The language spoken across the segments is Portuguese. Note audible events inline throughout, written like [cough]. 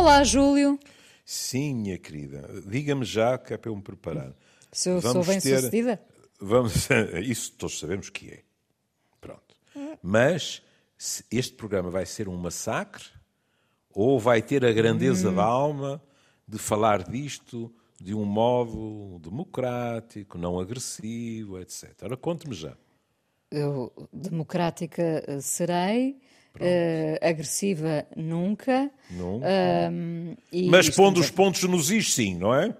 Olá, Júlio. Sim, minha querida. Diga-me já que é para eu me preparar. Se eu sou bem ter... sucedida? Vamos... [laughs] Isso todos sabemos que é. Pronto. Mas este programa vai ser um massacre ou vai ter a grandeza hum. da alma de falar disto de um modo democrático, não agressivo, etc. Ora, conte-me já. Eu democrática eh, serei, uh, agressiva nunca. Nunca. Mas pondo os pontos nos is, sim, não é?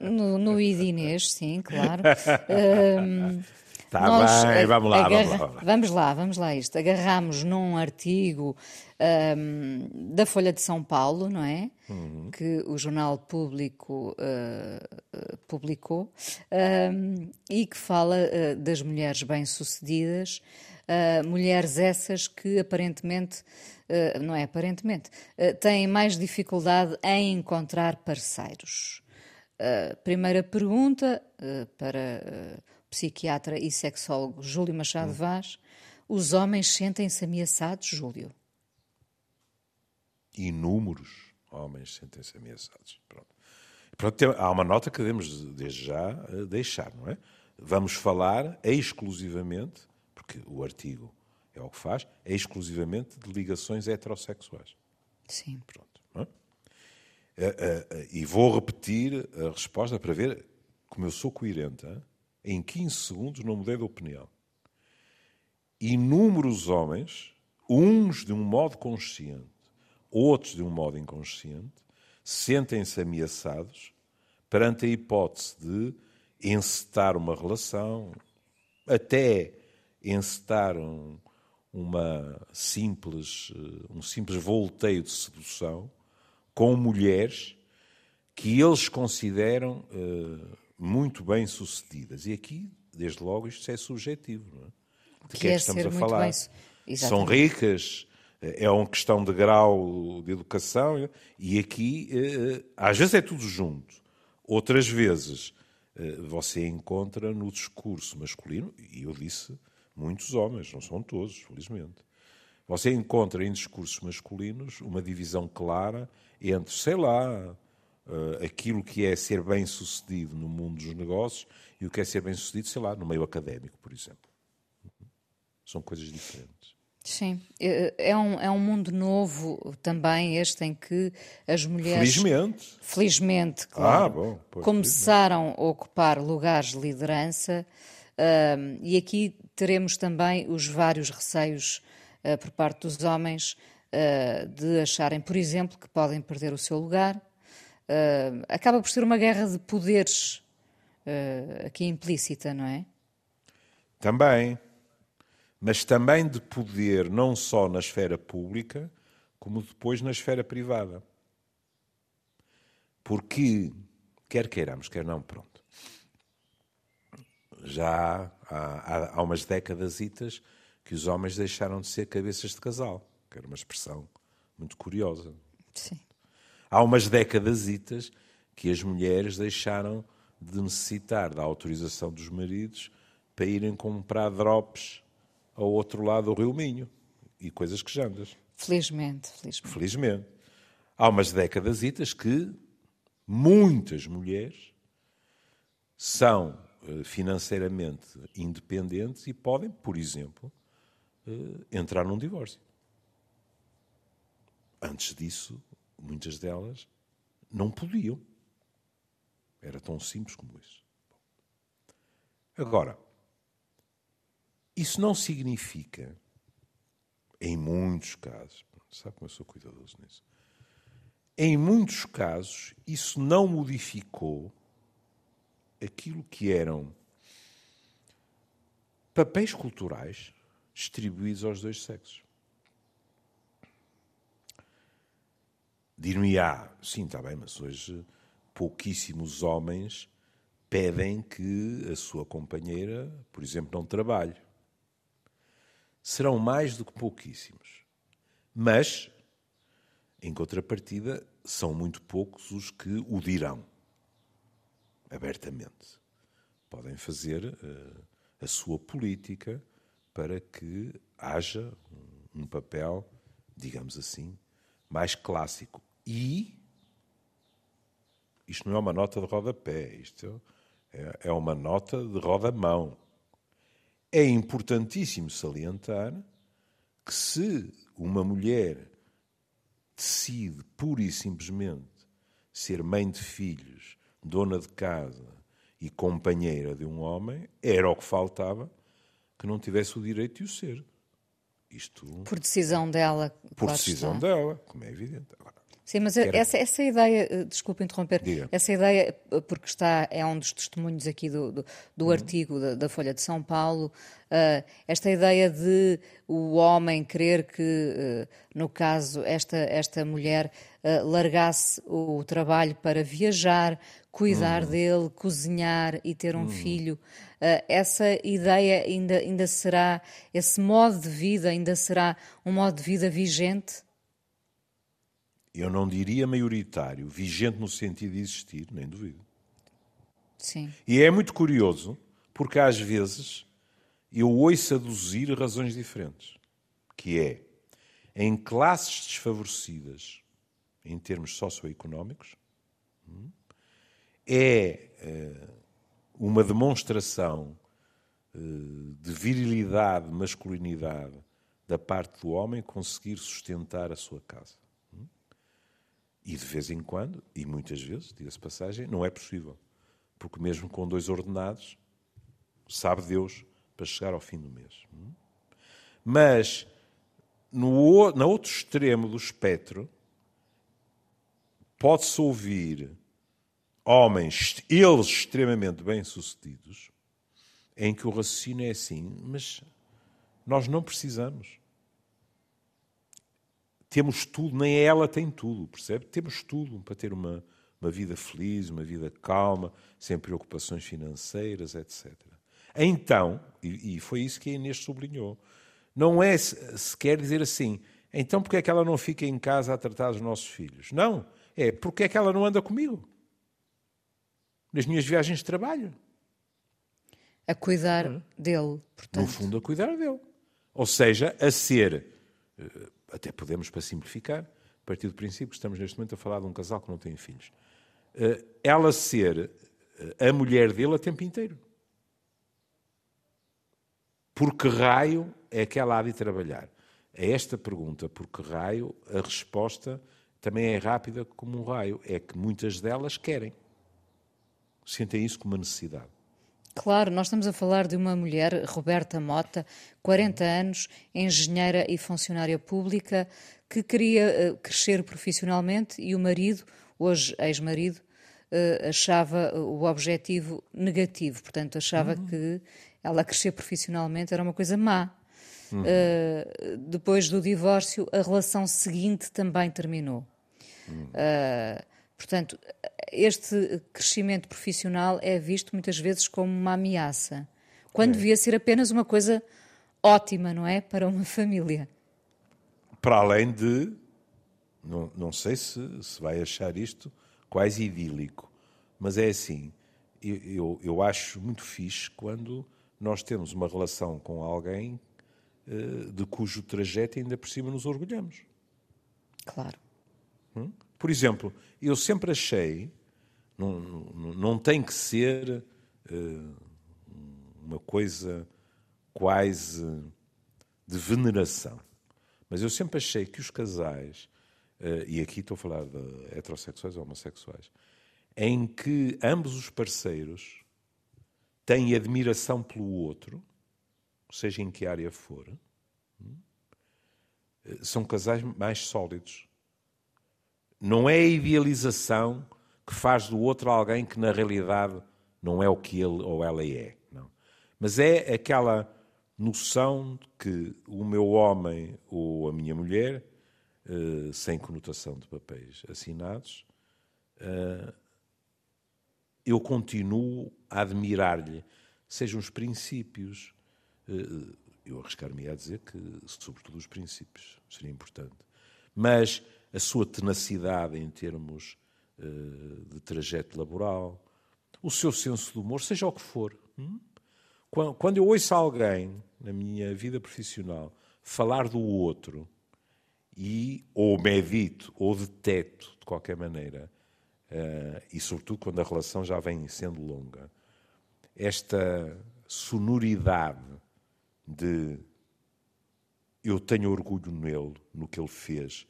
No, no Idinês, sim, claro. [laughs] Uh, Está bem, vamos lá, agarra... vamos lá. Vamos lá, vamos lá isto. Agarramos num artigo um, da Folha de São Paulo, não é? Uhum. Que o Jornal Público uh, publicou um, e que fala uh, das mulheres bem-sucedidas, uh, mulheres essas que aparentemente, não é aparentemente, têm mais dificuldade em encontrar parceiros. primeira pergunta para psiquiatra e sexólogo Júlio Machado hum. Vaz, os homens sentem-se ameaçados, Júlio? Inúmeros homens sentem-se ameaçados. Pronto. Pronto, há uma nota que devemos desde já eh, deixar, não é? Vamos falar exclusivamente, porque o artigo é o que faz, exclusivamente de ligações heterossexuais. Sim. Pronto. É? Eh, eh, e vou repetir a resposta para ver como eu sou coerente. Em 15 segundos não mudei de opinião. Inúmeros homens, uns de um modo consciente, outros de um modo inconsciente, sentem-se ameaçados perante a hipótese de encetar uma relação, até encetar um, uma simples, eh, um simples volteio de sedução com mulheres que eles consideram uh, muito bem sucedidas. E aqui, desde logo, isto é subjetivo. Não é? De que, é que estamos a falar? São ricas, eh, é uma questão de grau de educação, e aqui, eh, às vezes é tudo junto. Outras vezes eh, você encontra no discurso masculino, e eu disse muitos homens, não são todos, felizmente. Você encontra em discursos masculinos uma divisão clara entre, sei lá, uh, aquilo que é ser bem sucedido no mundo dos negócios e o que é ser bem sucedido, sei lá, no meio académico, por exemplo. São coisas diferentes. Sim, é, é um, é um mundo novo também este em que as mulheres. Felizmente. Felizmente, claro. Ah, bom, pois, começaram felizmente. a ocupar lugares de liderança e aqui teremos também os vários receios uh, por parte dos homens uh, de acharem, por exemplo, que podem perder o seu lugar, uh, acaba por ser uma guerra de poderes aqui implícita, não é? Também. Mas também de poder, não só na esfera pública, como depois na esfera privada. Porque, quer queiramos, quer não, pronto. Já há, há umas décadas que os homens deixaram de ser cabeças de casal, que era uma expressão muito curiosa. Sim. Há umas décadas que as mulheres deixaram de necessitar da autorização dos maridos para irem comprar drops ao outro lado do Rio Minho e coisas que jandas. Felizmente, felizmente. Felizmente. Há umas décadas que muitas mulheres são financeiramente independentes e podem, por exemplo, eh, entrar num divórcio. Antes disso, muitas delas não podiam. Era tão simples como isso. Agora, isso não significa, em muitos casos, sabe como eu sou cuidadoso nisso? Em muitos casos, isso não modificou aquilo que eram papéis culturais distribuídos aos dois sexos. Dir-me-á, sim, está bem, mas hoje pouquíssimos homens pedem que a sua companheira, por exemplo, não trabalhe. Serão mais do que pouquíssimos. Mas, em contrapartida, são muito poucos os que o dirão abertamente. Podem fazer uh, a sua política para que haja um, um papel, digamos assim, mais clássico. E isto não é uma nota de rodapé, isto é, é uma nota de roda-mão. É importantíssimo salientar que se uma mulher decide pura e simplesmente ser mãe de filhos, dona de casa e companheira de um homem, era o que faltava que não tivesse o direito de o ser. Isto. Por decisão dela. Por decisão está. dela, como é evidente. Agora, Sim, mas Quero... essa, essa ideia, eh, desculpe interromper, Diga. essa ideia, eh, porque está, é um dos testemunhos aqui do, do, do uhum. artigo da, da, Folha de São Paulo, uh, esta ideia de o homem querer que, uh, no caso, esta, esta mulher uh, largasse o trabalho para viajar, cuidar uhum. dele, cozinhar e ter um uhum. filho, essa ideia ainda, ainda será, esse modo de vida ainda será um modo de vida vigente? Eu não diria maioritário, vigente no sentido de existir, nem duvido. Sim. E é muito curioso, porque às vezes eu ouço aduzir razões diferentes, que é, em classes desfavorecidas, em termos socioeconómicos, hum, é eh, uma demonstração eh, de virilidade, masculinidade da parte do homem conseguir sustentar a sua casa. E de vez em quando, e muitas vezes, diga-se passagem, não é possível. Porque mesmo com dois ordenados, sabe Deus para chegar ao fim do mês. Mas, no, no outro extremo do espectro, pode-se ouvir homens, eles extremamente bem-sucedidos, em que o raciocínio é assim, mas nós não precisamos temos tudo, nem ela tem tudo, percebe? Temos tudo para ter uma, uma vida feliz, uma vida calma, sem preocupações financeiras, etc. Então, e, e foi isso que a Inês sublinhou, não é sequer dizer assim, então porque é que ela não fica em casa a tratar dos nossos filhos? Não, é porque é que ela não anda comigo? Nas minhas viagens de trabalho. A cuidar dele, portanto. No fundo, a cuidar dele. Ou seja, a ser eh, até podemos, para simplificar, partir do princípio que estamos neste momento a falar de um casal que não tem filhos, eh, ela ser eh, a mulher dele a tempo inteiro. Por que raio é que ela há de trabalhar? A esta pergunta, por que raio, a resposta também é rápida como um raio. É que muitas delas querem. Sentem isso como uma necessidade. Claro, nós estamos a falar de uma mulher, Roberta Mota, 40 anos, engenheira e funcionária pública, que queria uh, crescer profissionalmente e o marido, hoje ex-marido, uh, achava o objetivo negativo. Portanto, achava uhum. que ela crescer profissionalmente era uma coisa má. Uhum. Uh, depois do divórcio, a relação seguinte também terminou. Uhum. Portanto, este crescimento profissional é visto muitas vezes como uma ameaça, quando é. devia ser apenas uma coisa ótima, não é? Para uma família. Para além de. Não, não sei se, se vai achar isto quase idílico, mas é assim. Eu, eu, eu acho muito fixe quando nós temos uma relação com alguém uh, de cujo trajeto ainda por cima nos orgulhamos. Claro. Hum? Por exemplo, eu sempre achei, não, não, não tem que ser uh, uma coisa quase de veneração, mas eu sempre achei que os casais, uh, e aqui estou a falar de heterossexuais ou homossexuais, em que ambos os parceiros têm admiração pelo outro, seja em que área for, hum, eh, são casais mais sólidos. Não é a idealização que faz do outro alguém que na realidade não é o que ele ou ela é. Não. Mas é aquela noção de que o meu homem ou a minha mulher, uh, sem conotação de papéis assinados, uh, eu continuo a admirar-lhe, sejam os princípios. Uh, eu arriscar-me a dizer que, sobretudo, os princípios seria importante. Mas a sua tenacidade em termos uh, de trajeto laboral, o seu senso de humor, seja o que for. Hum? Quando, quando eu ouço alguém, na minha vida profissional, falar do outro e ou medito ou deteto de qualquer maneira, uh, e sobretudo quando a relação já vem sendo longa, esta sonoridade de eu tenho orgulho nele, no que ele fez,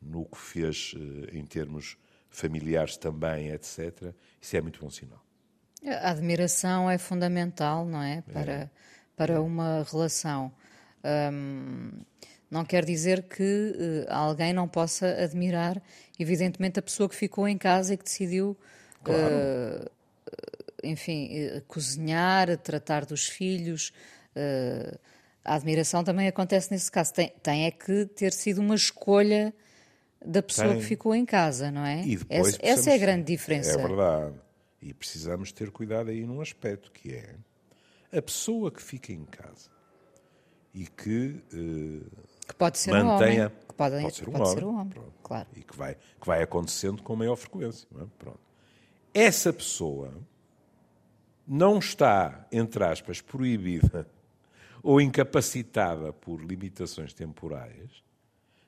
no que fez uh, em termos familiares também, etc. Isso é muito bom sinal. A admiração é fundamental, não é? Para, é. para uma relação. Um, não quer dizer que uh, alguém não possa admirar, evidentemente, a pessoa que ficou em casa e que decidiu, claro. uh, enfim, uh, cozinhar, tratar dos filhos. a admiração também acontece nesse caso. Tem, tem é que ter sido uma escolha da pessoa tem. que ficou em casa, não é? essa, essa é a grande diferença. É verdade. E precisamos ter cuidado aí num aspecto que é a pessoa que fica em casa e que que pode ser mantenha, um homem. Que pode, pode ser um pode homem. Ser um homem claro. E que vai, que vai acontecendo com maior frequência. É? Pronto. Essa pessoa não está, entre aspas, proibida [laughs] ou incapacitada por limitações temporais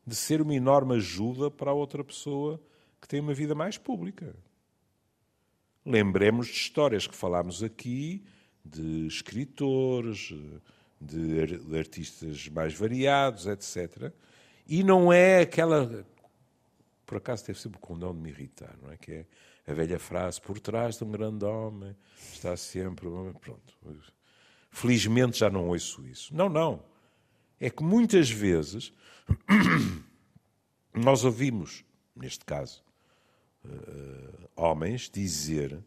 de ser uma enorme ajuda para a outra pessoa que tem uma vida mais pública. Lembremos de histórias que falámos aqui de escritores, de, artistas mais variados, etc. E não é aquela. Por acaso teve sempre o condão de me irritar, não é? Que é a velha frase: por trás de um grande homem está sempre. Pronto. Felizmente já não ouço isso. Não, não. É que muitas vezes [coughs] nós ouvimos, neste caso, uh, homens dizer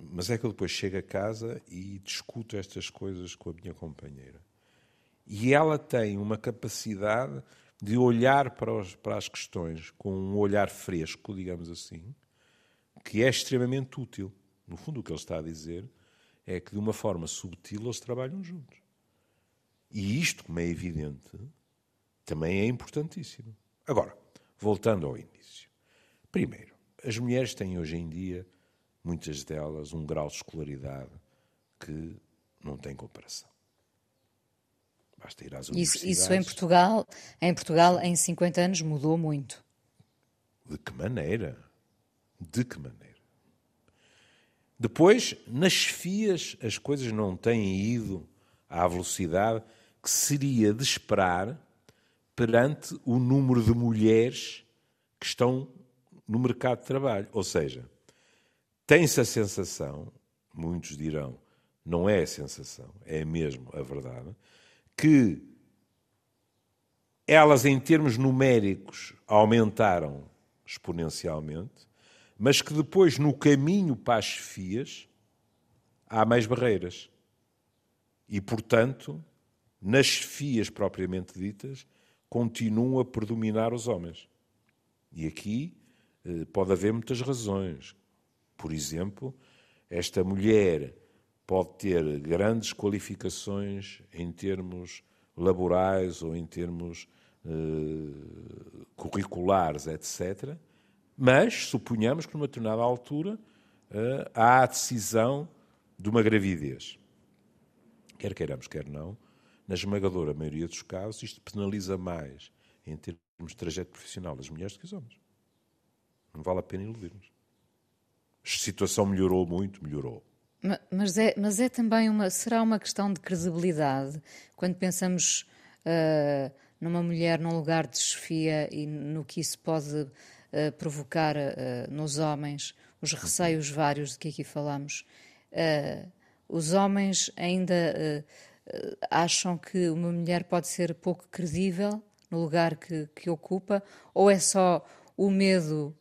mas é que eu depois chego a casa e discuto estas coisas com a minha companheira. E ela tem uma capacidade de olhar para, os, para as questões com um olhar fresco, digamos assim, que é extremamente útil. No fundo, o que ele está a dizer é que, de uma forma subtil, eles trabalham juntos. E isto, como é evidente, também é importantíssimo. Agora, voltando ao início. Primeiro, as mulheres têm hoje em dia muitas delas um grau de escolaridade que não tem comparação. Basta ir às universidades. Isso, isso em Portugal, em Portugal, em 50 anos, mudou muito. De que maneira? De que maneira? Depois, nas FIAs, as coisas não têm ido à velocidade que seria de esperar perante o número de mulheres que estão no mercado de trabalho. Ou seja, tem-se a sensação, muitos dirão, não é a sensação, é mesmo a verdade, que elas, em termos numéricos, aumentaram exponencialmente, mas que depois, no caminho para as chefias, há mais barreiras. E, portanto, nas chefias propriamente ditas, continuam a predominar os homens. E aqui eh, pode haver muitas razões. Por exemplo, esta mulher pode ter grandes qualificações em termos laborais ou em termos eh, curriculares, etc. Mas suponhamos que numa determinada altura eh, há a decisão de uma gravidez. Quer queiramos, quer não, na esmagadora maioria dos casos, isto penaliza mais em termos de trajeto profissional das mulheres do que os homens. Não vale a pena iludirmos. A situação melhorou muito, melhorou. Mas é, mas é também uma. Será uma questão de credibilidade quando pensamos uh, numa mulher num lugar de chefia e no que isso pode uh, provocar uh, nos homens, os receios vários de que aqui falamos. os homens ainda acham que uma mulher pode ser pouco credível no lugar que, que ocupa, ou é só o medo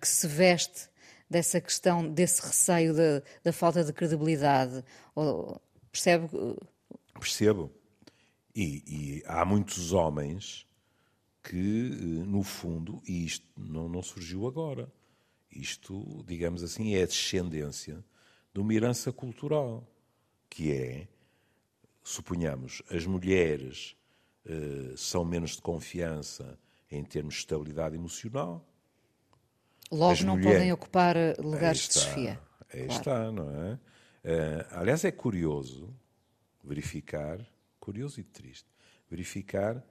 que se veste dessa questão, desse receio da, da falta de credibilidade? Ou, percebe? Percebo. E, e, há muitos homens que, no fundo, e isto não, não surgiu agora, isto, digamos assim, é a descendência de uma herança cultural, que é, suponhamos, as mulheres uh, são menos de confiança em termos de estabilidade emocional, Logo não mulheres... podem ocupar eh, lugares de chefia. Aí claro. está, não é? Uh, aliás, é curioso verificar, curioso e triste, verificar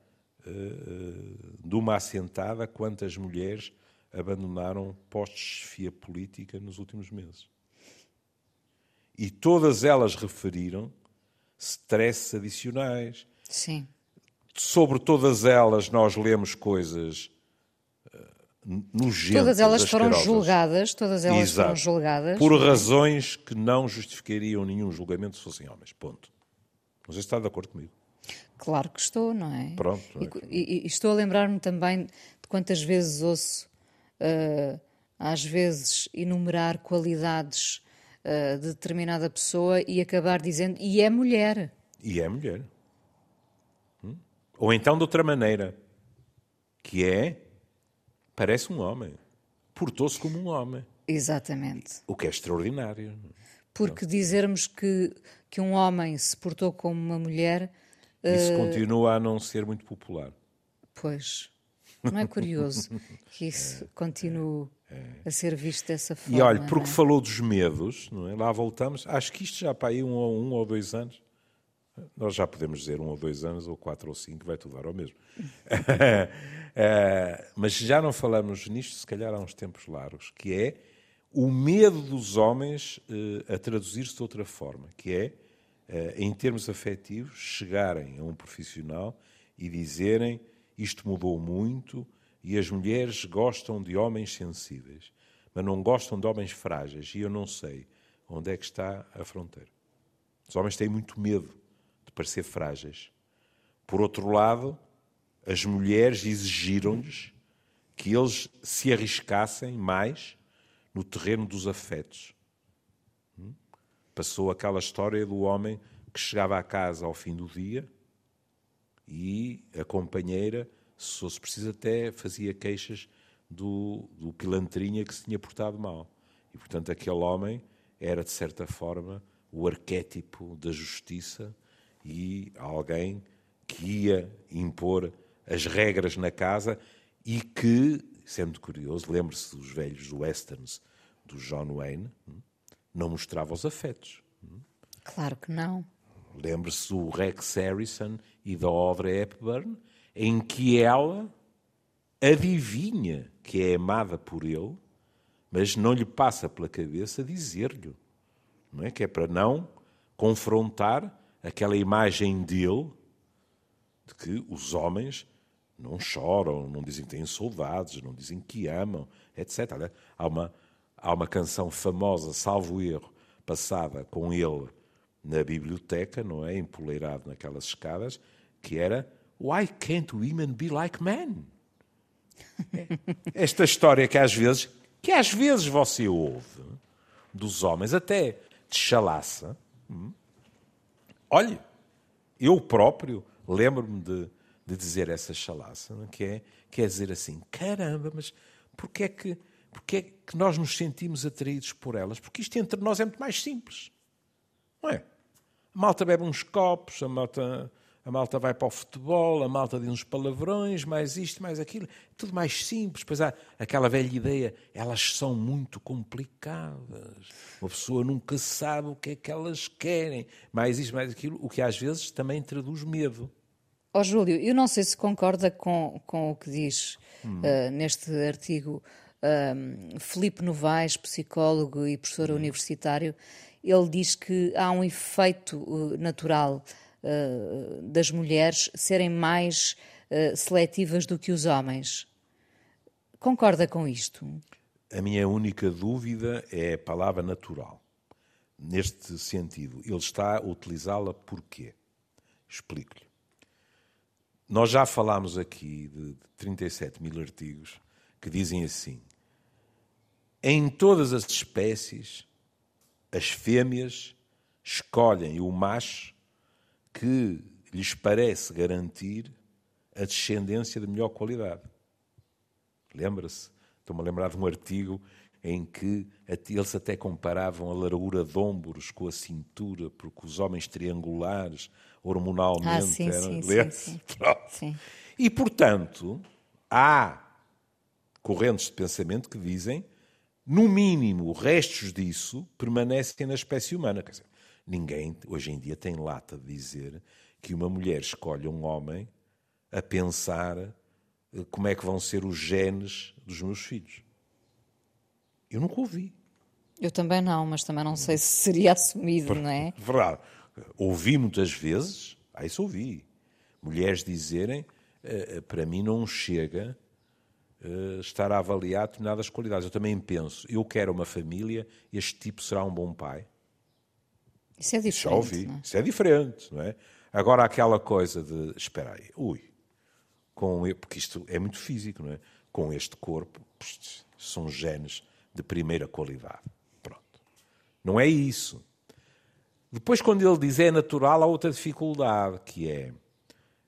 de uma assentada quantas mulheres abandonaram postos de chefia política nos últimos meses. E todas elas referiram stresses adicionais. Sim. Sobre todas elas nós lemos coisas uh, nojentas. Todas elas foram julgadas, todas elas Exato. foram julgadas. Por razões que não justificariam nenhum julgamento se fossem homens. Ponto. Não sei se está de acordo comigo. Claro que estou, não é? Pronto. E, e, e estou a lembrar-me também de quantas vezes ouço, uh, às vezes, enumerar qualidades uh, de determinada pessoa e acabar dizendo, e é mulher. E é mulher. Hum? Ou então de outra maneira, que é, parece um homem. Portou-se como um homem. Exatamente. O que é extraordinário. Porque dizermos que, que um homem se portou como uma mulher isso uh... continua a não ser muito popular. Pois. Não é curioso [laughs] que isso é, continue é, a ser visto dessa forma? E olha, porque é? falou dos medos, não é? lá voltamos, acho que isto já para aí um, um ou dois anos, nós já podemos dizer um ou dois anos, ou quatro ou cinco, vai tudo dar ao mesmo. é, [laughs] mas já não falamos nisto, se calhar há uns tempos largos, que é o medo dos homens uh, a traduzir-se de outra forma, que é eh, em termos afetivos, chegarem a um profissional e dizerem isto mudou muito e as mulheres gostam de homens sensíveis, mas não gostam de homens frágeis e eu não sei onde é que está a fronteira. Os homens têm muito medo de parecer frágeis. Por outro lado, as mulheres exigiram-lhes que eles se arriscassem mais no terreno dos afetos. Passou aquela história do homem que chegava à casa ao fim do dia e a companheira, se fosse preciso, até fazia queixas do, do pilantrinha que se tinha portado mal. E, portanto, aquele homem era, de certa forma, o arquétipo da justiça e alguém que ia impor as regras na casa e que, sendo curioso, lembre-se dos velhos westerns do John Wayne, hum, não mostrava os afetos. Claro que não. Lembre-se do Rex Harrison e da Audrey Hepburn, em que ela adivinha que é amada por ele, mas não lhe passa pela cabeça dizer-lhe. Não é? Que é para não confrontar aquela imagem dele de que os homens não choram, não dizem que têm saudades, não dizem que amam, etc. Há uma, há uma canção famosa, salvo erro, passada com ele na biblioteca, não é? Empoleirado naquelas escadas, que era Why can't women be like men? [laughs] Esta história que às vezes, que às vezes você ouve dos homens, até de chalaça. Hum? Olhe, eu próprio lembro-me de, de dizer essa chalaça, é? que é, quer dizer assim, caramba, mas porquê é que porque é que nós nos sentimos atraídos por elas? Porque isto entre nós é muito mais simples. Não é? A malta bebe uns copos, a malta, a malta vai para o futebol, a malta diz uns palavrões, mais isto, mais aquilo. Tudo mais simples. Pois há aquela velha ideia, elas são muito complicadas. Uma pessoa nunca sabe o que é que elas querem. Mais isto, mais aquilo, o que às vezes também traduz medo. Ó oh, Júlio, eu não sei se concorda com, com o que diz hum. uh, neste artigo um, Felipe Novaes, psicólogo e professor uhum. universitário, ele diz que há um efeito uh, natural uh, das mulheres serem mais uh, seletivas do que os homens. Concorda com isto? A minha única dúvida é a palavra natural. Neste sentido, ele está a utilizá-la porquê? Explico-lhe. Nós já falámos aqui de 37 mil artigos que dizem assim: em todas as espécies, as fêmeas escolhem o macho que lhes parece garantir a descendência de melhor qualidade. Lembra-se? Estou-me a lembrar de um artigo em que eles até comparavam a largura de ombros com a cintura, porque os homens triangulares, hormonalmente, ah, sim, eram... sim, sim, sim. E, portanto, há correntes de pensamento que dizem no mínimo, restos disso permanecem na espécie humana. Quer dizer, ninguém hoje em dia tem lata de dizer que uma mulher escolhe um homem a pensar como é que vão ser os genes dos meus filhos. Eu nunca ouvi. Eu também não, mas também não sei se seria assumido, não é? [laughs] Verdade. Ouvi muitas vezes, ah, isso ouvi, mulheres dizerem, eh, eh, para mim não chega eh, estar a avaliar determinadas qualidades. Eu também penso, eu quero uma família, este tipo será um bom pai. Isso é diferente. Já ouvi, é? isso é diferente, não é? Agora aquela coisa de, espera aí, ui, com, porque isto é muito físico, não é? Com este corpo, são genes de primeira qualidade. Pronto. Não é isso. Depois, quando ele diz é natural, há outra dificuldade, que é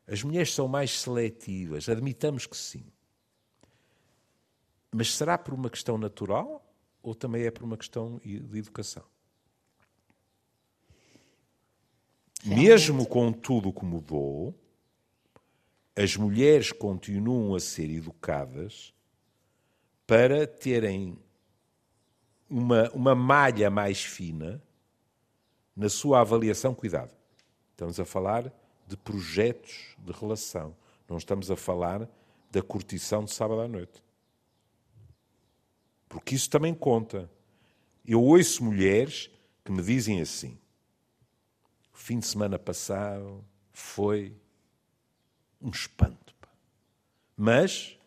as mulheres são mais seletivas. Admitamos que sim. Mas será por uma questão natural ou também é por uma questão de educação? Realmente. Mesmo com tudo que mudou, as mulheres continuam a ser educadas para terem uma, uma malha mais fina na sua avaliação. Cuidado, estamos a falar de projetos de relação, não estamos a falar da curtição de sábado à noite. Porque isso também conta. Eu ouço mulheres que me dizem assim: o fim de semana passado foi um espanto. Mas,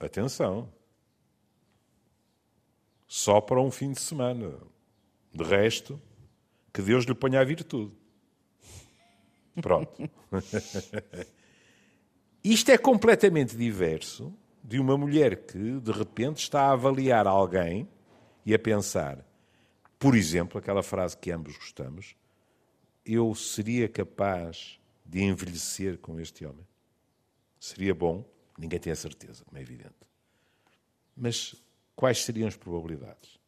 atenção, só para um fim de semana. De resto, que Deus lhe ponha a virtude. Pronto. [laughs] Isto é completamente diverso de uma mulher que, de repente, está a avaliar alguém e a pensar, por exemplo, aquela frase que ambos gostamos: eu seria capaz de envelhecer com este homem? Seria bom? Ninguém tem a certeza, como é evidente. Mas quais seriam as probabilidades?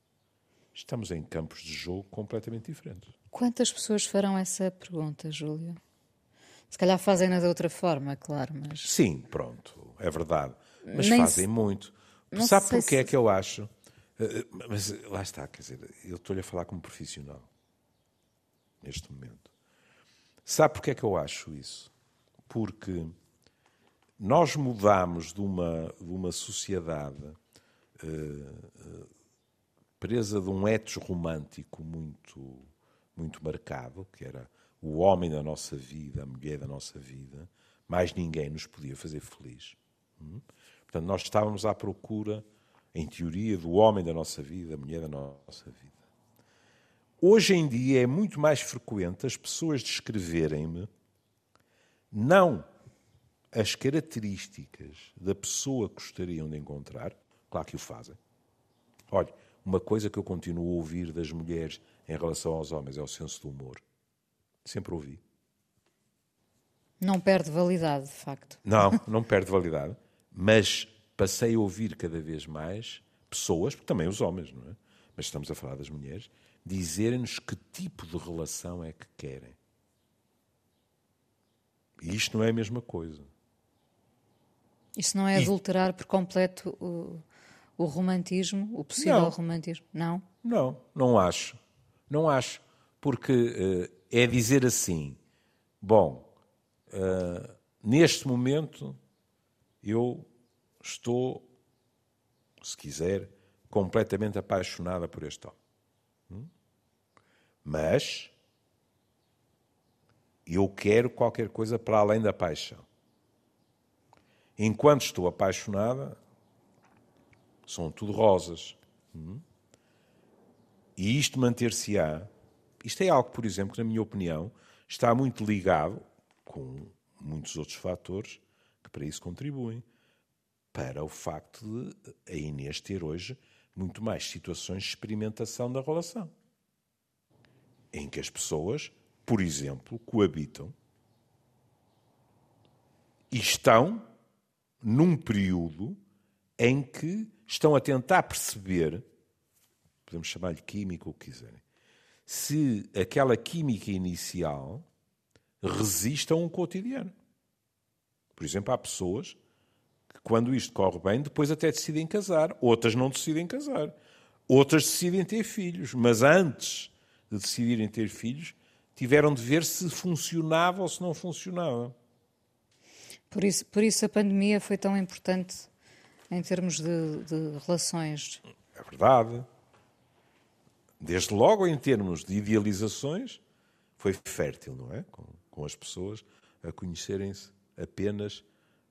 Estamos em campos de jogo completamente diferentes. Quantas pessoas farão essa pergunta, Júlio? Se calhar fazem-na de outra forma, claro, mas. Sim, pronto, é verdade. Mas Nem fazem se... muito. Não Sabe porquê se... é que eu acho? Eh, mas lá está, quer dizer, eu estou-lhe a falar como profissional neste momento. Sabe porquê é que eu acho isso? Porque nós mudamos de uma, de uma sociedade uh, presa de um etos romântico muito, muito marcado, que era o homem da nossa vida, a mulher da nossa vida, mais ninguém nos podia fazer feliz. Hum? Portanto, nós estávamos à procura, em teoria, do homem da nossa vida, da mulher da nossa vida. Hoje em dia é muito mais frequente as pessoas descreverem-me não as características da pessoa que gostariam de encontrar, claro que o fazem. Olha, uma coisa que eu continuo a ouvir das mulheres em relação aos homens é o senso do humor. Sempre ouvi. Não perde validade, de facto. Não, [laughs] não perde validade. Mas passei a ouvir cada vez mais pessoas, porque também os homens, não é? Mas estamos a falar das mulheres, dizerem-nos que tipo de relação é que querem. E isto não é a mesma coisa. Isso não é e... adulterar por completo o, o romantismo, o possível não. romantismo? Não? Não, não acho. Não acho. Porque uh, é dizer assim: bom, uh, neste momento eu estou, se quiser, completamente apaixonada por este homem. Mas eu quero qualquer coisa para além da paixão. Enquanto estou apaixonada, são tudo rosas. E isto manter-se-á. Isto é algo, por exemplo, que, na minha opinião, está muito ligado, com muitos outros fatores, que para isso contribuem, para o facto de a Inês ter hoje muito mais situações de experimentação da relação em que as pessoas, por exemplo, coabitam e estão num período em que estão a tentar perceber, podemos chamar-lhe química o que quiserem, se aquela química inicial resiste a um cotidiano. Por exemplo, há pessoas que, quando isto corre bem, depois até decidem casar, outras não decidem casar, outras decidem ter filhos, mas antes de decidirem ter filhos, tiveram de ver se funcionava ou se não funcionava. Por isso, por isso a pandemia foi tão importante em termos de, de relações. É verdade. Desde logo, em termos de idealizações, foi fértil, não é? Com, com as pessoas a conhecerem-se apenas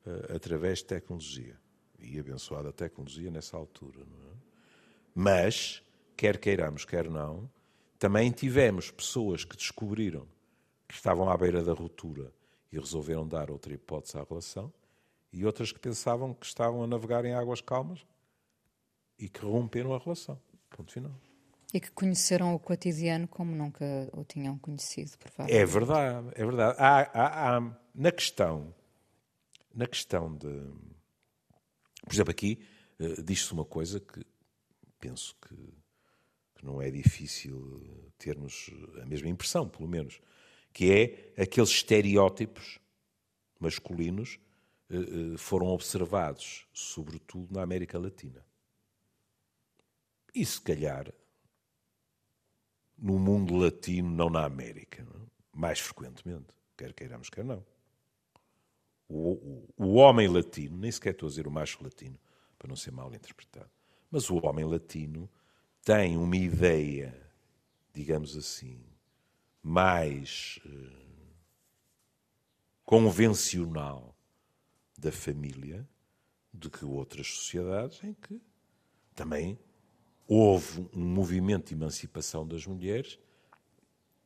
uh, através de tecnologia. E abençoada a tecnologia nessa altura, não é? Mas, quer queiramos, quer não, também tivemos pessoas que descobriram que estavam à beira da ruptura e resolveram dar outra hipótese à relação, e outras que pensavam que estavam a navegar em águas calmas e que romperam a relação. Ponto final. E que conheceram o cotidiano como nunca o tinham conhecido, É verdade, é verdade. Há, há, há, na questão, na questão de, por exemplo, aqui uh, diz-se uma coisa que penso que, que não é difícil termos a mesma impressão, pelo menos, que é aqueles estereótipos masculinos uh, uh, foram observados, sobretudo na América Latina. E se calhar no mundo latino, não na América, não? É? mais frequentemente, quer queiramos, quer não. O, o, o, homem latino, nem sequer estou a dizer o macho latino, para não ser mal interpretado, mas o homem latino tem uma ideia, digamos assim, mais eh, convencional da família do que outras sociedades em que também houve um movimento de emancipação das mulheres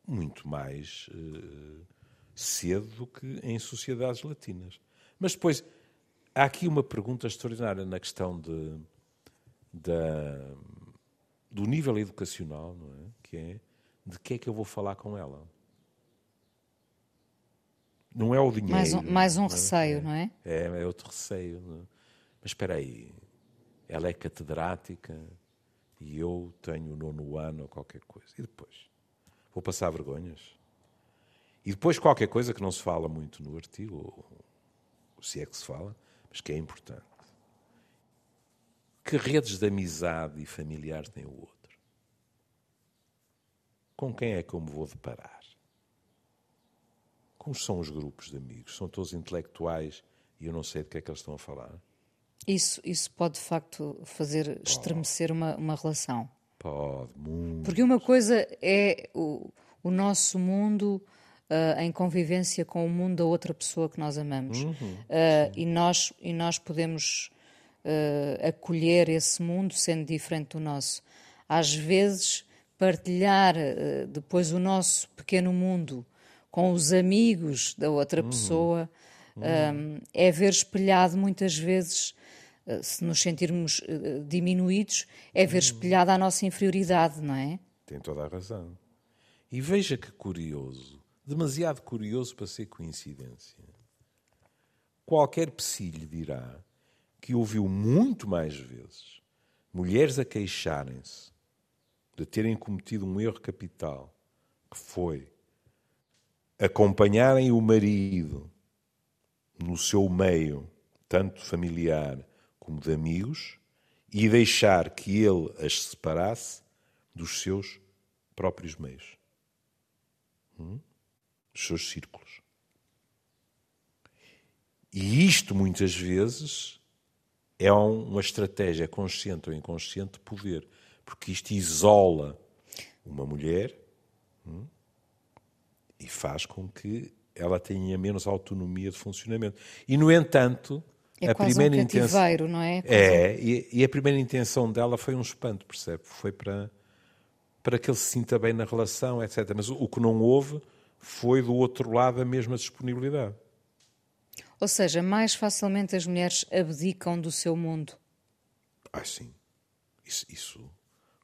muito mais uh, cedo do que em sociedades latinas. Mas depois, há aqui uma pergunta extraordinária na questão de, da, do nível educacional, não é? que é de que é que eu vou falar com ela? Não é o dinheiro. Mais um, mais um não é? receio, não é? É, é outro receio. É? Mas espera aí, ela é catedrática, e eu tenho o nono ano ou qualquer coisa. E depois? Vou passar vergonhas? E depois qualquer coisa que não se fala muito no artigo, ou se é que se fala, mas que é importante. Que redes de amizade e familiares tem o outro? Com quem é que eu me vou deparar? Como são os grupos de amigos? São todos intelectuais e eu não sei de que é que eles estão a falar? Isso, isso pode de facto fazer estremecer uma, uma relação. Pode, muito. Porque uma coisa é o, o nosso mundo uh, em convivência com o mundo da outra pessoa que nós amamos. Uhum, uh, e, nós, e nós podemos uh, acolher esse mundo sendo diferente do nosso. Às vezes, partilhar depois o nosso pequeno mundo com os amigos da outra uhum. pessoa. Uhum. é ver espelhado muitas vezes eh, se nos sentirmos diminuídos, é ver espelhada a nossa inferioridade, não é? Tem toda a razão. E veja que curioso, demasiado curioso para ser coincidência. Qualquer psilho dirá que ouviu muito mais vezes mulheres a queixarem-se de terem cometido um erro capital, que foi acompanharem o marido no seu meio, tanto familiar como de amigos, e deixar que ele as separasse dos seus próprios meios, hum? dos seus círculos. E isto, muitas vezes, é uma estratégia consciente ou inconsciente de poder, porque isto isola uma mulher hum? e faz com que ela tenha menos autonomia de funcionamento. E, no entanto, é a quase primeira um intenção não é? É, e, e, a primeira intenção dela foi um espanto, percebe? Foi para, para que ele se sinta bem na relação, etc. Mas o, o que não houve foi do outro lado a mesma disponibilidade. Ou seja, mais facilmente as mulheres abdicam do seu mundo. Ah, sim. Isso, isso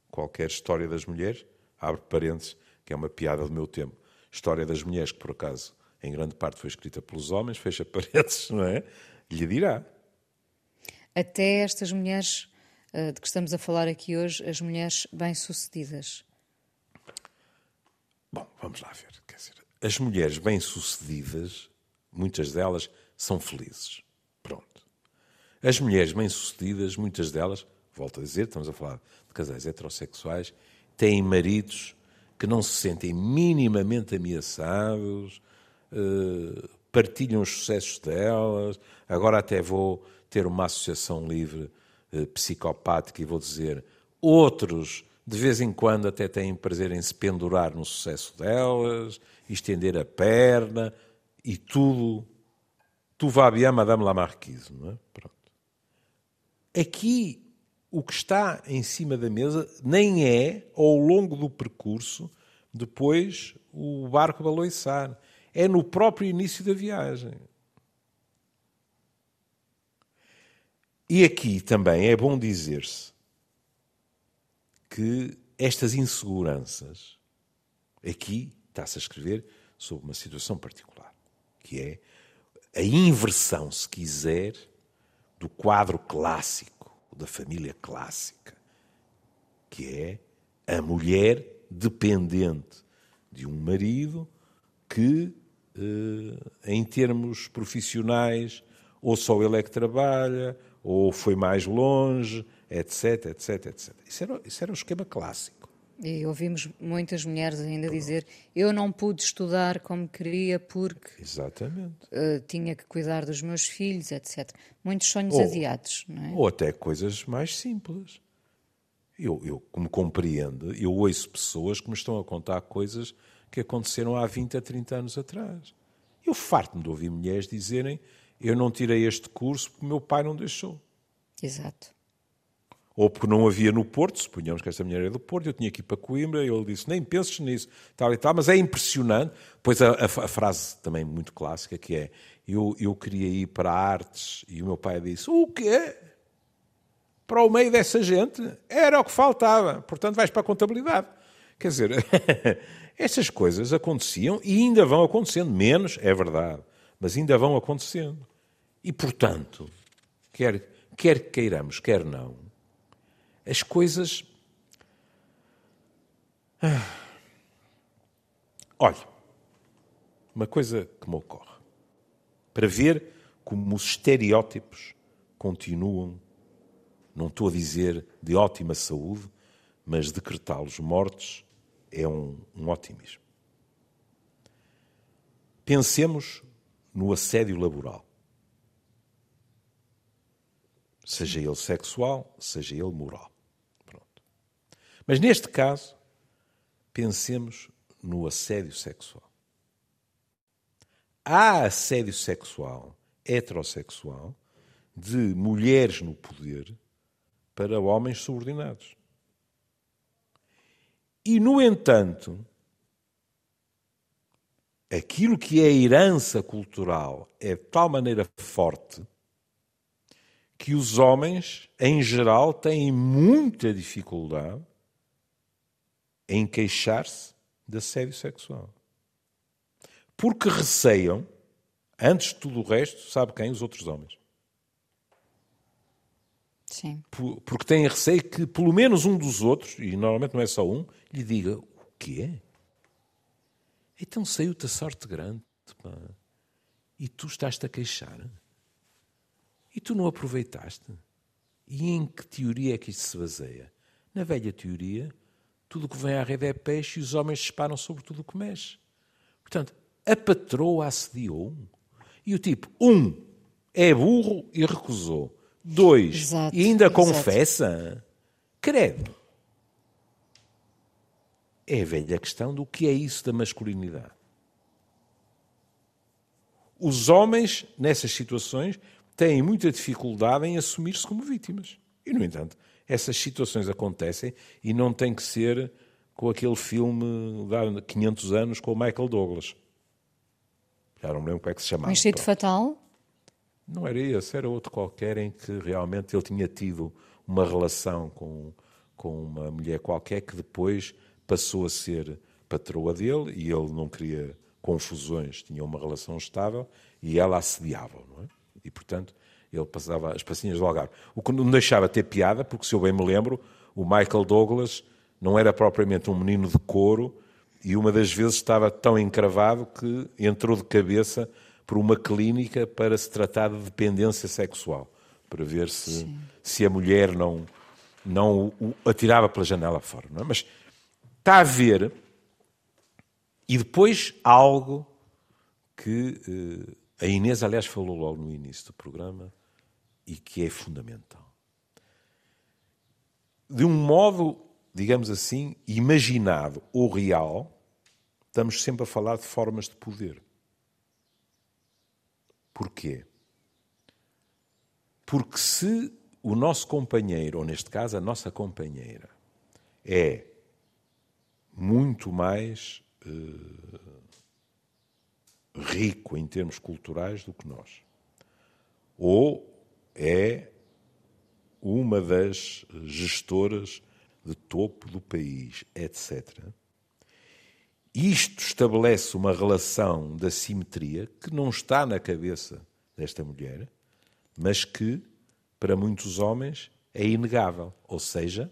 qualquer história das mulheres, abre parênteses, que é uma piada do meu tempo. História das mulheres, que por acaso em grande parte foi escrita pelos homens, [laughs] fecha parênteses, não é? lhe dirá. Até estas mulheres uh, de que estamos a falar aqui hoje, as mulheres bem-sucedidas. Bom, vamos lá ver. Dizer, as mulheres bem-sucedidas, muitas delas são felizes. Pronto. As mulheres bem-sucedidas, muitas delas, volto a dizer, estamos a falar de casais heterossexuais, têm maridos que não se sentem minimamente ameaçados, uh, partilham os sucessos delas. Agora até vou ter uma associação livre eh, psicopática e vou dizer outros de vez em quando até têm prazer em se pendurar no sucesso delas, estender a perna e tudo. Tu va bien, Madame la Marquise, não é? Pronto. Aqui o que está em cima da mesa nem é, ao longo do percurso, depois o barco baloiçar. É no próprio início da viagem. E aqui também é bom dizer-se que estas inseguranças, aqui está-se a escrever sobre uma situação particular, que é a inversão, se quiser, do quadro clássico, da família clássica, que é a mulher dependente de um marido que, eh, em termos profissionais, ou só ele é que trabalha, ou foi mais longe, etc, etc, etc. Isso era, isso era o esquema clássico. E ouvimos muitas mulheres ainda dizer: Eu não pude estudar como queria porque Exatamente. Uh, tinha que cuidar dos meus filhos, etc. Muitos sonhos ou, adiados, não é? Ou até coisas mais simples. Eu, eu, como compreendo, eu ouço pessoas que me estão a contar coisas que aconteceram há 20 a 30 anos atrás. Eu farto-me de ouvir mulheres dizerem eu não tirei este curso porque o meu pai não deixou. Exato. Ou porque não havia no Porto, suponhamos que esta mulher é do Porto, eu tinha que ir para Coimbra, e ele disse, nem penses nisso, tal e tal, mas é impressionante. Pois a, a, a frase também muito clássica que é, eu, eu queria ir para artes, e o meu pai disse, o quê? Para o meio dessa gente? Era o que faltava, portanto vais para a contabilidade. Quer dizer, [laughs] essas coisas aconteciam e ainda vão acontecendo, menos, é verdade mas ainda vão acontecendo. E, portanto, quer, quer queiramos, quer não, as coisas. Ah. Olha, uma coisa que me ocorre. Para ver como os estereótipos continuam, não estou a dizer de ótima saúde, mas decretá-los mortos é um, um otimismo. Pensemos no assédio laboral. Seja ele sexual, seja ele moral. Mas neste caso, pensemos no assédio sexual. Há assédio sexual heterossexual de mulheres no poder para homens subordinados. E, no entanto, aquilo que é a herança cultural é de tal maneira forte que os homens, em geral, têm muita dificuldade em queixar-se de assédio sexual. Porque receiam, antes de tudo o resto, sabe quem? Os outros homens. Sim. Porque têm receio que pelo menos um dos outros, e normalmente não é só um, lhe diga o quê? Então saiu-te a sorte grande, pá. E tu estás-te a queixar? E tu não aproveitaste? E em que teoria é que isto se baseia? Na velha teoria, tudo o que vem à rede é peixe e os homens disparam sobre tudo o que mexe. Portanto, a patroa assediou. E o tipo, um, é burro e recusou. Dois, exato, e ainda confessa. Credo é a velha questão do que é isso da masculinidade. Os homens, nessas situações, têm muita dificuldade em assumir-se como vítimas. E, no entanto, essas situações acontecem e não tem que ser com aquele filme de 500 anos com o Michael Douglas. Já não me lembro como é que se chamava. Um instinto fatal? Não era esse, era outro qualquer em que realmente ele tinha tido uma relação com, com uma mulher qualquer que depois passou a ser patroa dele e ele não queria confusões, tinha uma relação estável e ela assediava, não é? E, portanto, ele passava as passinhas do Algarve. O que não deixava ter piada, porque, se eu bem me lembro, o Michael Douglas não era propriamente um menino de couro e uma das vezes estava tão encravado que entrou de cabeça por uma clínica para se tratar de dependência sexual, para ver se, se a mulher não, não o atirava pela janela fora. Não é? Mas está a ver, e depois algo que eh, a Inês, aliás, falou logo no início do programa e que é fundamental. De um modo, digamos assim, imaginado ou real, estamos sempre a falar de formas de poder. Porquê? Porque se o nosso companheiro, ou neste caso a nossa companheira, é muito mais eh, rico em termos culturais do que nós, ou é uma das gestoras de topo do país, etc. Isto estabelece uma relação de assimetria que não está na cabeça desta mulher, mas que para muitos homens, é inegável. Ou seja,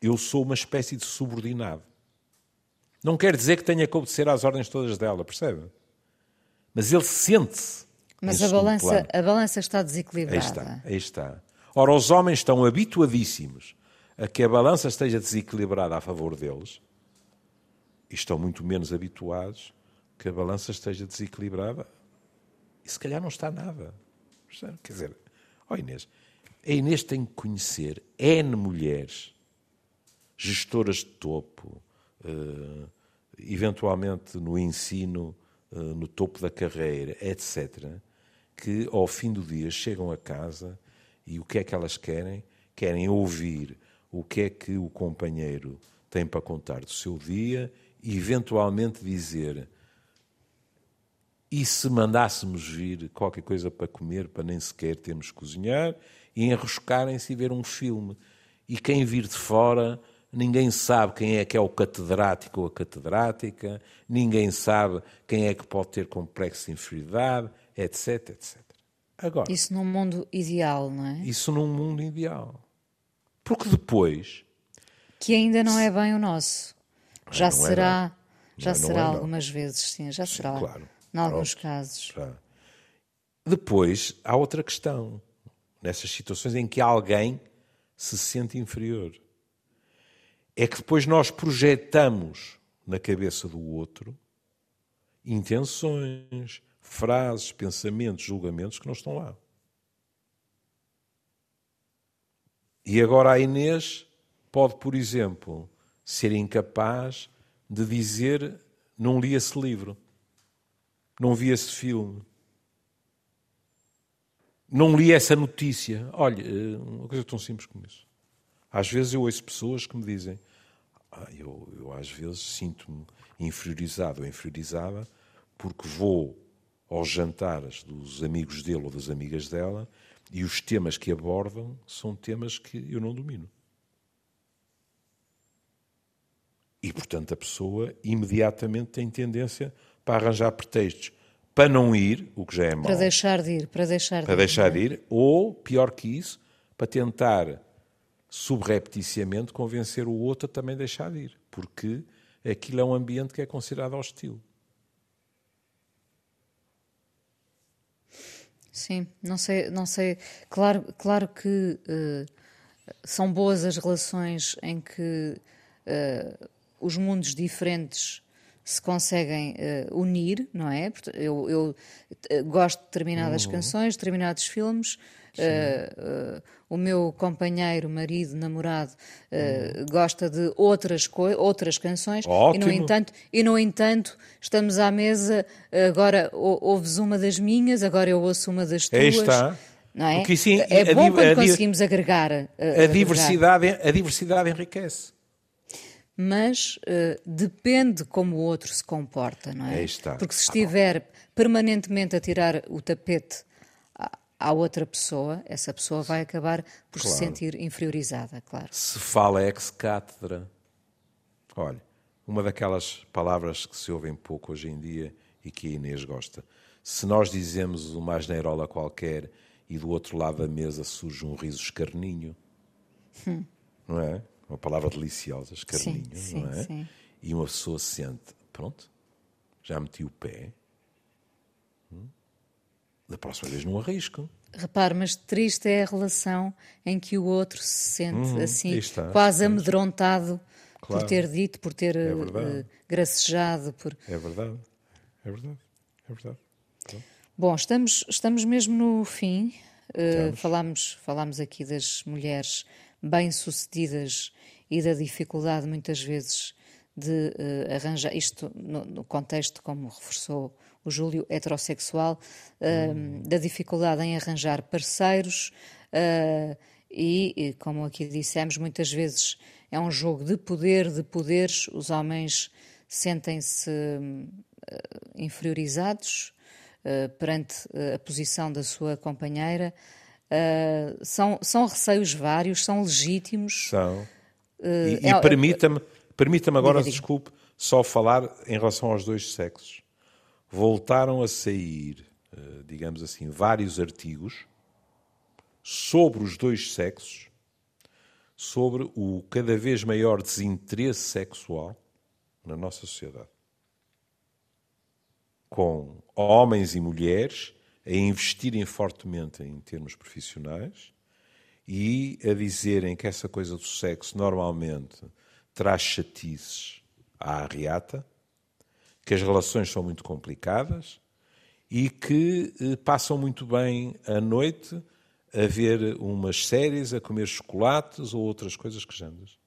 eu sou uma espécie de subordinado. Não quer dizer que tenha que obedecer às ordens todas dela, percebe? Mas ele sente-se. Mas a balança, a balança está desequilibrada. Aí está, aí está. Ora, os homens estão habituadíssimos a que a balança esteja desequilibrada a favor deles e estão muito menos habituados que a balança esteja desequilibrada e se calhar não está nada. Quer dizer, Ó oh Inês, a Inês tem que conhecer N mulheres, gestoras de topo, eventualmente no ensino, uh, no topo da carreira, etc., que ao fim do dia chegam a casa e o que é que elas querem? Querem ouvir o que é que o companheiro tem para contar do seu dia e eventualmente dizer e se mandássemos vir qualquer coisa para comer, para nem sequer termos que cozinhar, e enroscarem-se e ver um filme. E quem vir de fora, ninguém sabe quem é que é o catedrático ou a catedrática, ninguém sabe quem é que pode ter complexo de inferioridade, etc, etc. Agora, isso num mundo ideal, não é? Isso num mundo ideal. Porque depois. Que ainda não é bem o nosso. Já é será. É já será é algumas vezes, sim, já sim, será. Claro em alguns Pronto, casos. Já. Depois, há outra questão. Nessas situações em que alguém se sente inferior. É que depois nós projetamos na cabeça do outro intenções, frases, pensamentos, julgamentos que não estão lá. E agora a Inês pode, por exemplo, ser incapaz de dizer não li esse livro não vi esse filme, não li essa notícia. Olha, eh, uma coisa tão simples como isso. Às vezes eu ouço pessoas que me dizem, ah, eu, eu às vezes sinto-me inferiorizado ou inferiorizada porque vou aos jantares dos amigos dele ou das amigas dela e os temas que abordam são temas que eu não domino. E, portanto, a pessoa imediatamente tem tendência para arranjar pretextos para não ir, o que já é mau. Para deixar de ir, para deixar para de deixar ir, de ir, ou, pior que isso, para tentar subrepticiamente convencer o outro a também deixar de ir, porque aquilo é um ambiente que é considerado hostil. Sim, não sei, não sei. Claro, claro que uh, são boas as relações em que uh, os mundos diferentes se conseguem uh, unir, não é? Eu, eu gosto de determinadas uhum. canções, determinados filmes. Uh, o meu companheiro, marido, namorado uhum. gosta de outras, outras canções Ótimo. e no entanto e no entanto estamos à mesa agora ouves uma das minhas agora eu ouço uma das tuas. Aí está. Não é? Porque, sim, é bom quando conseguimos agregar. A, a diversidade, a diversidade enriquece mas uh, depende como o outro se comporta, não é? Porque se estiver permanentemente a tirar o tapete à, outra pessoa, essa pessoa vai acabar por claro. se sentir inferiorizada, claro. Se fala ex-cátedra, olha, uma daquelas palavras que se ouvem pouco hoje em dia e que a Inês gosta. Se nós dizemos uma asneirola qualquer e do outro lado da mesa surge um riso escarninho, hum. não é? uma palavra deliciosa, escarninho, sim, não é? Sim. E uma pessoa se sente, pronto, já meti o pé? Da próxima vez não arrisco. Repare, mas triste é a relação em que o outro se sente uhum, assim, está, quase amedrontado claro. por ter dito, por ter é uh, gracejado. Por... É verdade, é verdade, é verdade. Bom, estamos, estamos mesmo no fim. Uh, falámos, falámos aqui das mulheres bem-sucedidas e da dificuldade, muitas vezes, de uh, arranjar, isto no, no, contexto, como reforçou o Júlio, heterossexual, uh, hum. da dificuldade em arranjar parceiros uh, e, como aqui dissemos, muitas vezes é um jogo de poder, de poderes, os homens sentem-se inferiorizados perante a posição da sua companheira. são, são receios vários, são legítimos. São. e, e é, permita-me Permita-me agora, diga, diga. desculpe, só falar em relação aos dois sexos. Voltaram a sair, eh, digamos assim, vários artigos sobre os dois sexos, sobre o cada vez maior desinteresse sexual na nossa sociedade. Com homens e mulheres a investirem fortemente em termos profissionais e a dizerem que essa coisa do sexo normalmente traz chatices à arriata, que as relações são muito complicadas e que eh, passam muito bem a noite a ver umas séries, a comer chocolates ou outras coisas que jandas.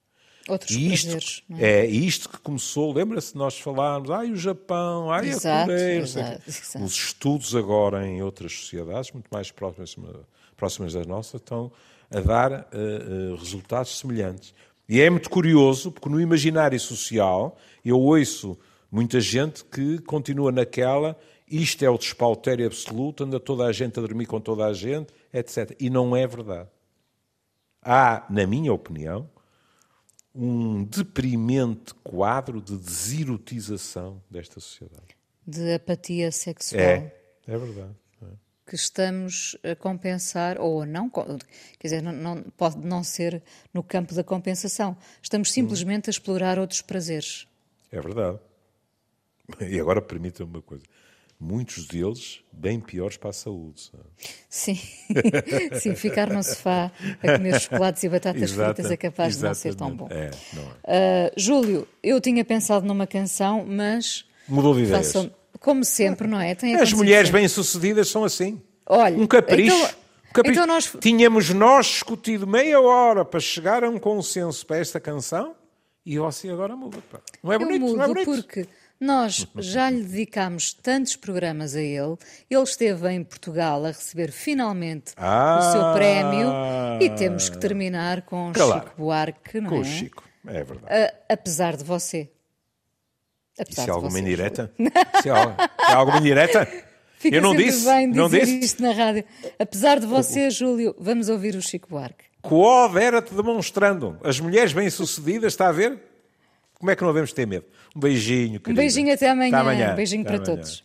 Outros e isto, prazeres, é? é isto que começou, lembra-se de nós falarmos, ai o Japão, ai exato, a Coreia, exato, exato. os estudos agora em outras sociedades, muito mais próximas, próximas das nossas, estão a dar uh, uh, resultados semelhantes. E é muito curioso, porque no imaginário social eu ouço muita gente que continua naquela, isto é o despautério absoluto, anda toda a gente a dormir com toda a gente, etc. E não é verdade. Há, na minha opinião, um deprimente quadro de deserotização desta sociedade. De apatia sexual. É, é verdade que estamos a compensar, ou não, quer dizer, não, não, pode não ser no campo da compensação. Estamos simplesmente a explorar outros prazeres. É verdade. [laughs] E agora permitam-me uma coisa. Muitos deles bem piores para a saúde. Sabe? Sim, [laughs] sim, ficar no sofá a comer [laughs] chocolates e batatas Exata, fritas é capaz de não ser tão bom. É, não é. Uh, Júlio, eu tinha pensado numa canção, mas. Mudou de ideias. Como sempre, não é? As mulheres bem-sucedidas são assim. Olha, um capricho. Então, um capricho. Então nós... Tínhamos nós discutido meia hora para chegar a um consenso para esta canção e você agora muda. Pá. Não é bonito, Eu mudo não é bonito. porque nós já lhe dedicámos tantos programas a ele, ele esteve em Portugal a receber finalmente ah, o seu prémio e temos que terminar com claro, Chico Buarque, não com é? Com o Chico, é verdade. apesar de você. Apesar Isso é alguma indireta? [laughs] Isso é, é alguma indireta? Fica eu não disse, bem dizer não disse. isto na rádio. Apesar de você, Júlio, vamos ouvir o Chico Buarque. Quod era-te demonstrando. As mulheres bem-sucedidas, está a ver? Como é que não devemos ter medo? Um beijinho, querida. Um beijinho até amanhã. Até amanhã. Um beijinho até para amanhã. todos.